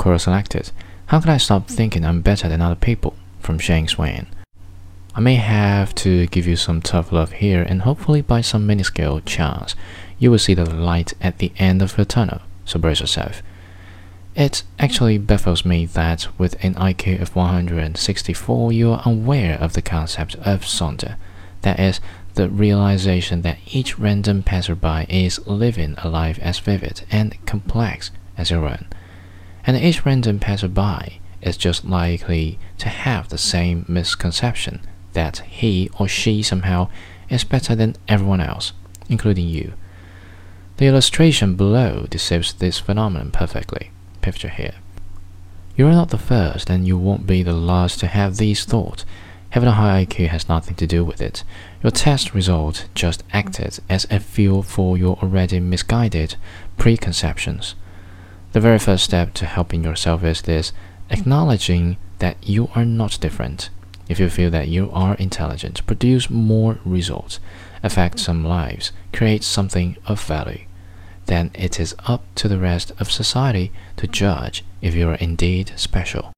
Quora selected. How can I stop thinking I'm better than other people? From Shanks Wang. I may have to give you some tough love here, and hopefully, by some minuscule chance, you will see the light at the end of the tunnel. So brace yourself. It actually baffles me that with an IQ of 164, you are aware of the concept of Sonder. That is, the realization that each random passerby is living a life as vivid and complex as your own. And each random passerby is just likely to have the same misconception that he or she somehow is better than everyone else, including you. The illustration below describes this phenomenon perfectly. Picture here. You are not the first, and you won't be the last to have these thoughts. Having a high IQ has nothing to do with it. Your test result just acted as a fuel for your already misguided preconceptions. The very first step to helping yourself is this acknowledging that you are not different. If you feel that you are intelligent, produce more results, affect some lives, create something of value, then it is up to the rest of society to judge if you are indeed special.